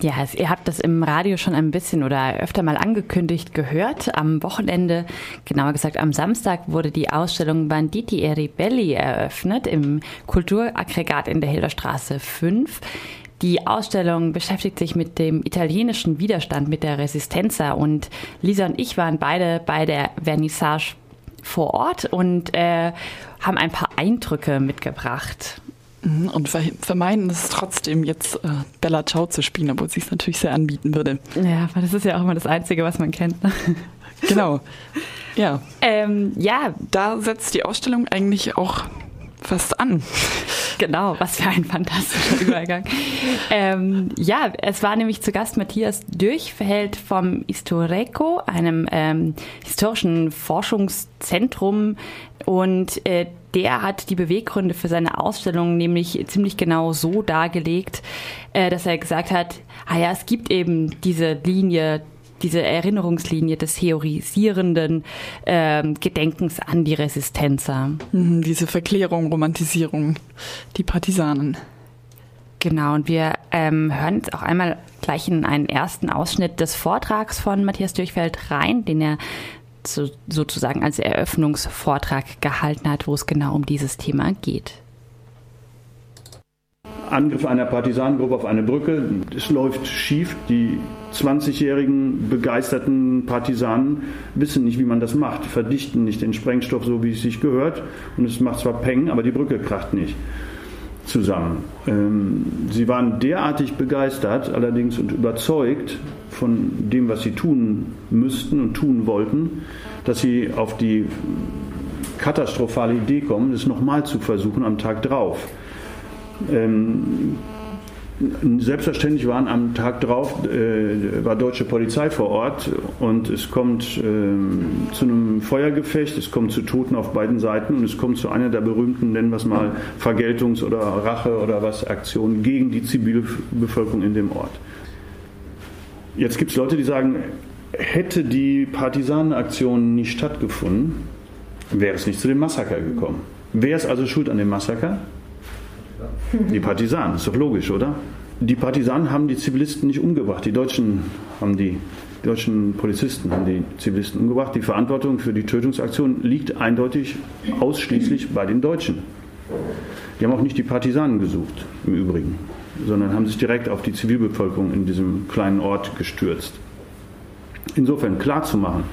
Ja, ihr habt das im Radio schon ein bisschen oder öfter mal angekündigt gehört. Am Wochenende, genauer gesagt am Samstag, wurde die Ausstellung Banditi e Ribelli eröffnet im Kulturaggregat in der Hilderstraße 5. Die Ausstellung beschäftigt sich mit dem italienischen Widerstand, mit der Resistenza. Und Lisa und ich waren beide bei der Vernissage vor Ort und äh, haben ein paar Eindrücke mitgebracht. Mhm, und vermeiden es trotzdem jetzt äh, Bella Ciao zu spielen, obwohl sie es natürlich sehr anbieten würde. Ja, weil das ist ja auch immer das Einzige, was man kennt. Ne? Genau. Ja. Ähm, ja. Da setzt die Ausstellung eigentlich auch fast an. Genau, was für ein fantastischer Übergang. ähm, ja, es war nämlich zu Gast Matthias Durchfeld vom Historico, einem ähm, historischen Forschungszentrum. Und äh, der hat die Beweggründe für seine Ausstellung nämlich ziemlich genau so dargelegt, äh, dass er gesagt hat, ah ja, es gibt eben diese Linie diese Erinnerungslinie des theorisierenden ähm, Gedenkens an die Resistenzer. Mhm, diese Verklärung, Romantisierung, die Partisanen. Genau, und wir ähm, hören jetzt auch einmal gleich in einen ersten Ausschnitt des Vortrags von Matthias Durchfeld rein, den er zu, sozusagen als Eröffnungsvortrag gehalten hat, wo es genau um dieses Thema geht. Angriff einer Partisanengruppe auf eine Brücke. Es läuft schief. Die 20-jährigen begeisterten Partisanen wissen nicht, wie man das macht, verdichten nicht den Sprengstoff so, wie es sich gehört. Und es macht zwar Peng, aber die Brücke kracht nicht zusammen. Ähm, sie waren derartig begeistert allerdings und überzeugt von dem, was sie tun müssten und tun wollten, dass sie auf die katastrophale Idee kommen, es nochmal zu versuchen am Tag drauf. Selbstverständlich waren am Tag drauf, äh, war deutsche Polizei vor Ort und es kommt äh, zu einem Feuergefecht, es kommt zu Toten auf beiden Seiten und es kommt zu einer der berühmten, nennen wir es mal, Vergeltungs- oder Rache- oder was Aktionen gegen die Zivilbevölkerung in dem Ort. Jetzt gibt es Leute, die sagen, hätte die Partisanenaktion nicht stattgefunden, wäre es nicht zu dem Massaker gekommen. Wer ist also schuld an dem Massaker? Die Partisanen, ist doch logisch, oder? Die Partisanen haben die Zivilisten nicht umgebracht. Die Deutschen haben die, die deutschen Polizisten haben die Zivilisten umgebracht. Die Verantwortung für die Tötungsaktion liegt eindeutig ausschließlich bei den Deutschen. Die haben auch nicht die Partisanen gesucht, im Übrigen, sondern haben sich direkt auf die Zivilbevölkerung in diesem kleinen Ort gestürzt. Insofern klar zu machen,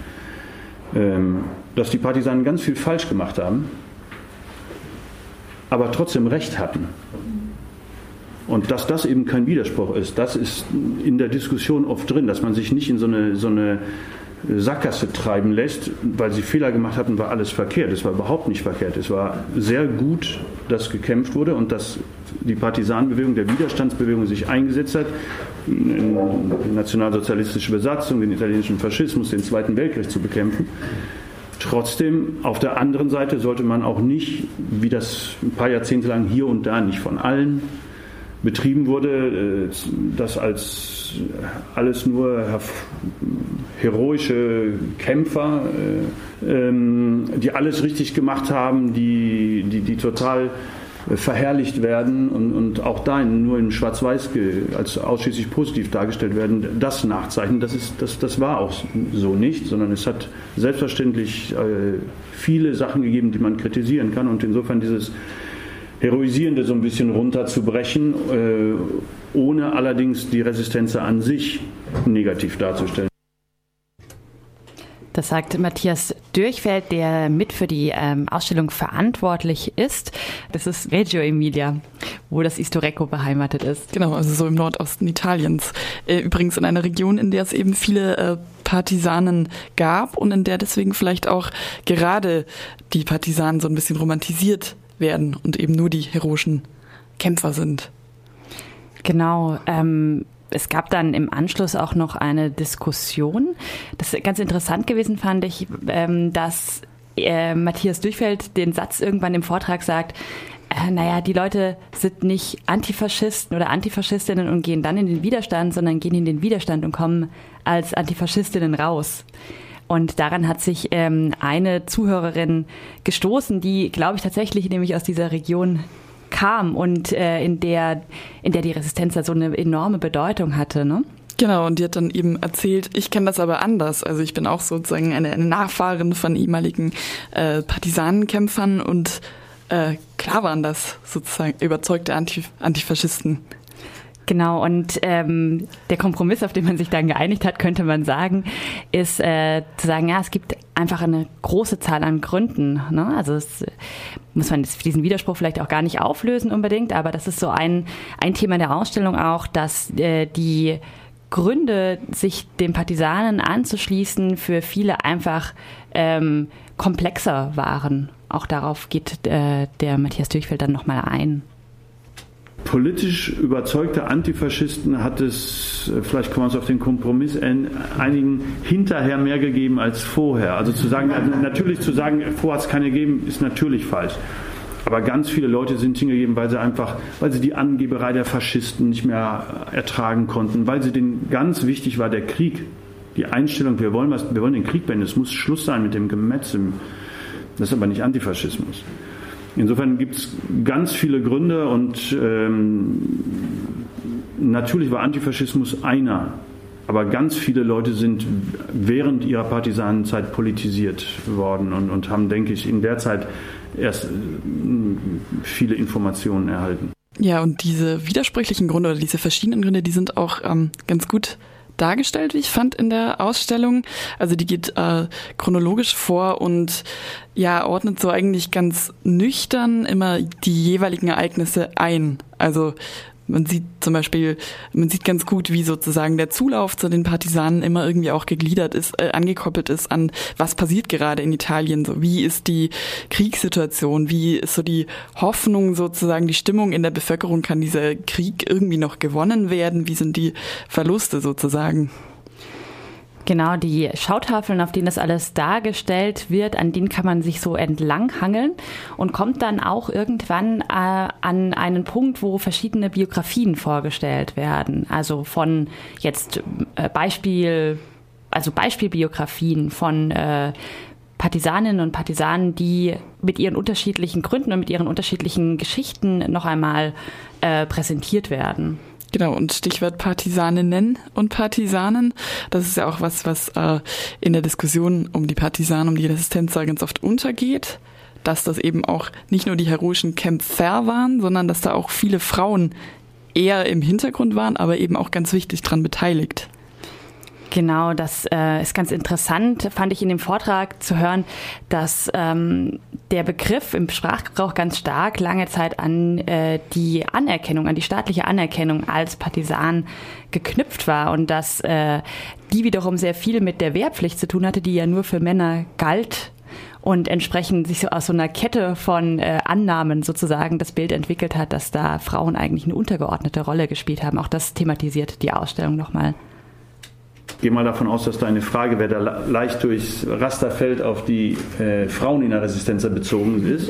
ähm, dass die Partisanen ganz viel falsch gemacht haben, aber trotzdem Recht hatten. Und dass das eben kein Widerspruch ist, das ist in der Diskussion oft drin, dass man sich nicht in so eine, so eine Sackgasse treiben lässt, weil sie Fehler gemacht hatten, war alles verkehrt. Es war überhaupt nicht verkehrt. Es war sehr gut, dass gekämpft wurde und dass die Partisanenbewegung, der Widerstandsbewegung sich eingesetzt hat, nationalsozialistische Besatzung, den italienischen Faschismus, den Zweiten Weltkrieg zu bekämpfen. Trotzdem, auf der anderen Seite sollte man auch nicht, wie das ein paar Jahrzehnte lang hier und da nicht von allen betrieben wurde, äh, das als alles nur heroische Kämpfer, äh, ähm, die alles richtig gemacht haben, die, die, die total verherrlicht werden und, und auch da nur in Schwarz-Weiß als ausschließlich positiv dargestellt werden, das nachzeichnen, das, ist, das, das war auch so nicht, sondern es hat selbstverständlich äh, viele Sachen gegeben, die man kritisieren kann und insofern dieses Heroisierende so ein bisschen runterzubrechen, äh, ohne allerdings die Resistenz an sich negativ darzustellen. Das sagt Matthias Dürchfeld, der mit für die ähm, Ausstellung verantwortlich ist. Das ist Reggio Emilia, wo das Istoreco beheimatet ist. Genau, also so im Nordosten Italiens. Äh, übrigens in einer Region, in der es eben viele äh, Partisanen gab und in der deswegen vielleicht auch gerade die Partisanen so ein bisschen romantisiert werden und eben nur die heroischen Kämpfer sind. Genau. Ähm, es gab dann im Anschluss auch noch eine Diskussion. Das ist ganz interessant gewesen fand ich, ähm, dass äh, Matthias Durchfeld den Satz irgendwann im Vortrag sagt, äh, naja, die Leute sind nicht Antifaschisten oder Antifaschistinnen und gehen dann in den Widerstand, sondern gehen in den Widerstand und kommen als Antifaschistinnen raus. Und daran hat sich ähm, eine Zuhörerin gestoßen, die, glaube ich, tatsächlich nämlich aus dieser Region kam und äh, in der in der die Resistenz so eine enorme Bedeutung hatte, ne? Genau, und die hat dann eben erzählt, ich kenne das aber anders. Also ich bin auch sozusagen eine, eine Nachfahrin von ehemaligen äh, Partisanenkämpfern und äh, klar waren das sozusagen überzeugte Anti Antifaschisten. Genau, und ähm, der Kompromiss, auf den man sich dann geeinigt hat, könnte man sagen, ist äh, zu sagen, ja, es gibt einfach eine große Zahl an Gründen. Ne? Also es, muss man diesen Widerspruch vielleicht auch gar nicht auflösen unbedingt, aber das ist so ein, ein Thema der Ausstellung auch, dass äh, die Gründe, sich den Partisanen anzuschließen, für viele einfach ähm, komplexer waren. Auch darauf geht äh, der Matthias Durchfeld dann nochmal ein. Politisch überzeugte Antifaschisten hat es, äh, vielleicht kann man es auf den Kompromiss einigen, hinterher mehr gegeben als vorher. Also zu sagen, also natürlich zu sagen, vorher hat es keine gegeben, ist natürlich falsch. Aber ganz viele Leute sind hingegeben, weil sie einfach, weil sie die Angeberei der Faschisten nicht mehr ertragen konnten, weil sie den ganz wichtig war der Krieg, die Einstellung, wir wollen was, wir wollen den Krieg beenden, es muss Schluss sein mit dem Gemetzel. Das ist aber nicht Antifaschismus. Insofern gibt es ganz viele Gründe und ähm, natürlich war Antifaschismus einer, aber ganz viele Leute sind während ihrer Partisanenzeit politisiert worden und, und haben, denke ich, in der Zeit erst äh, viele Informationen erhalten. Ja, und diese widersprüchlichen Gründe oder diese verschiedenen Gründe, die sind auch ähm, ganz gut dargestellt, wie ich fand in der Ausstellung. Also die geht äh, chronologisch vor und ja, ordnet so eigentlich ganz nüchtern immer die jeweiligen Ereignisse ein. Also man sieht zum Beispiel, man sieht ganz gut, wie sozusagen der Zulauf zu den Partisanen immer irgendwie auch gegliedert ist, äh, angekoppelt ist an, was passiert gerade in Italien, so wie ist die Kriegssituation, wie ist so die Hoffnung sozusagen, die Stimmung in der Bevölkerung, kann dieser Krieg irgendwie noch gewonnen werden, wie sind die Verluste sozusagen? Genau, die Schautafeln, auf denen das alles dargestellt wird, an denen kann man sich so entlanghangeln und kommt dann auch irgendwann äh, an einen Punkt, wo verschiedene Biografien vorgestellt werden. Also von jetzt äh, Beispiel, also Beispielbiografien von äh, Partisaninnen und Partisanen, die mit ihren unterschiedlichen Gründen und mit ihren unterschiedlichen Geschichten noch einmal äh, präsentiert werden. Genau, und Stichwort Partisaninnen und Partisanen. Das ist ja auch was, was äh, in der Diskussion um die Partisanen, um die Resistenz ganz oft untergeht. Dass das eben auch nicht nur die heroischen Kämpfer waren, sondern dass da auch viele Frauen eher im Hintergrund waren, aber eben auch ganz wichtig dran beteiligt. Genau, das äh, ist ganz interessant, fand ich in dem Vortrag zu hören, dass ähm, der Begriff im Sprachgebrauch ganz stark lange Zeit an äh, die Anerkennung, an die staatliche Anerkennung als Partisan geknüpft war und dass äh, die wiederum sehr viel mit der Wehrpflicht zu tun hatte, die ja nur für Männer galt und entsprechend sich so aus so einer Kette von äh, Annahmen sozusagen das Bild entwickelt hat, dass da Frauen eigentlich eine untergeordnete Rolle gespielt haben. Auch das thematisiert die Ausstellung nochmal gehe mal davon aus, dass deine Frage, wer da leicht durchs Raster fällt, auf die äh, Frauen in der Resistenz bezogen ist.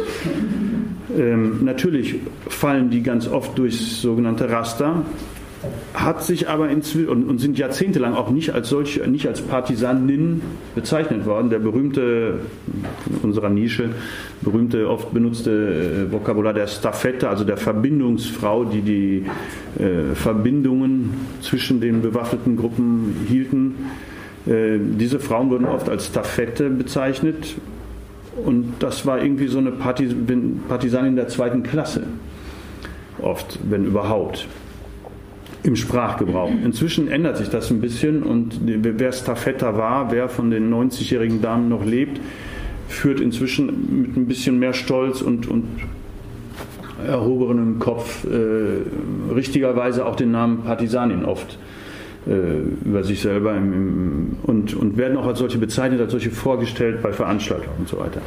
Ähm, natürlich fallen die ganz oft durchs sogenannte Raster hat sich aber inzwischen und, und, sind jahrzehntelang auch nicht als solche, nicht als Partisanin bezeichnet worden. Der berühmte, unserer Nische, berühmte, oft benutzte äh, Vokabular der Staffette, also der Verbindungsfrau, die die äh, Verbindungen zwischen den bewaffneten Gruppen hielten. Äh, diese Frauen wurden oft als Staffette bezeichnet und das war irgendwie so eine Partis Partisanin der zweiten Klasse. Oft, wenn überhaupt im Sprachgebrauch. Inzwischen ändert sich das ein bisschen und wer Staffetta war, wer von den 90-jährigen Damen noch lebt, führt inzwischen mit ein bisschen mehr Stolz und, und erhobenem Kopf äh, richtigerweise auch den Namen Partisanin oft äh, über sich selber im, im, und, und werden auch als solche bezeichnet, als solche vorgestellt bei Veranstaltungen und so weiter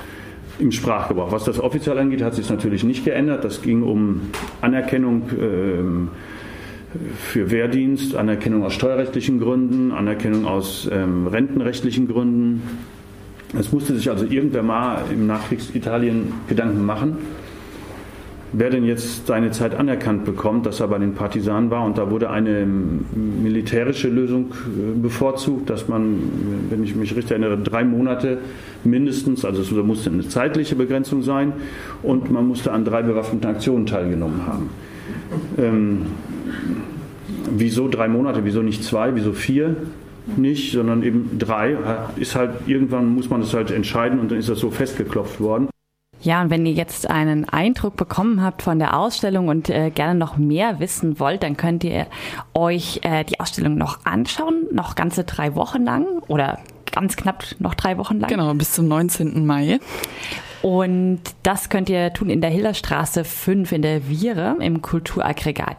im Sprachgebrauch. Was das offiziell angeht, hat sich natürlich nicht geändert. Das ging um Anerkennung äh, für Wehrdienst, Anerkennung aus steuerrechtlichen Gründen, Anerkennung aus ähm, rentenrechtlichen Gründen. Es musste sich also irgendwer mal im Nachkriegsitalien Gedanken machen. wer denn jetzt seine Zeit anerkannt bekommt, dass er bei den Partisanen war. Und da wurde eine militärische Lösung äh, bevorzugt, dass man, wenn ich mich richtig erinnere, drei Monate mindestens, also es musste eine zeitliche Begrenzung sein und man musste an drei bewaffneten Aktionen teilgenommen haben. Ähm, wieso drei Monate, wieso nicht zwei, wieso vier? Nicht, sondern eben drei. Ist halt, irgendwann muss man das halt entscheiden und dann ist das so festgeklopft worden. Ja, und wenn ihr jetzt einen Eindruck bekommen habt von der Ausstellung und äh, gerne noch mehr wissen wollt, dann könnt ihr euch äh, die Ausstellung noch anschauen, noch ganze drei Wochen lang oder ganz knapp noch drei Wochen lang. Genau, bis zum 19. Mai. Und das könnt ihr tun in der Hillerstraße 5 in der Viere im Kulturaggregat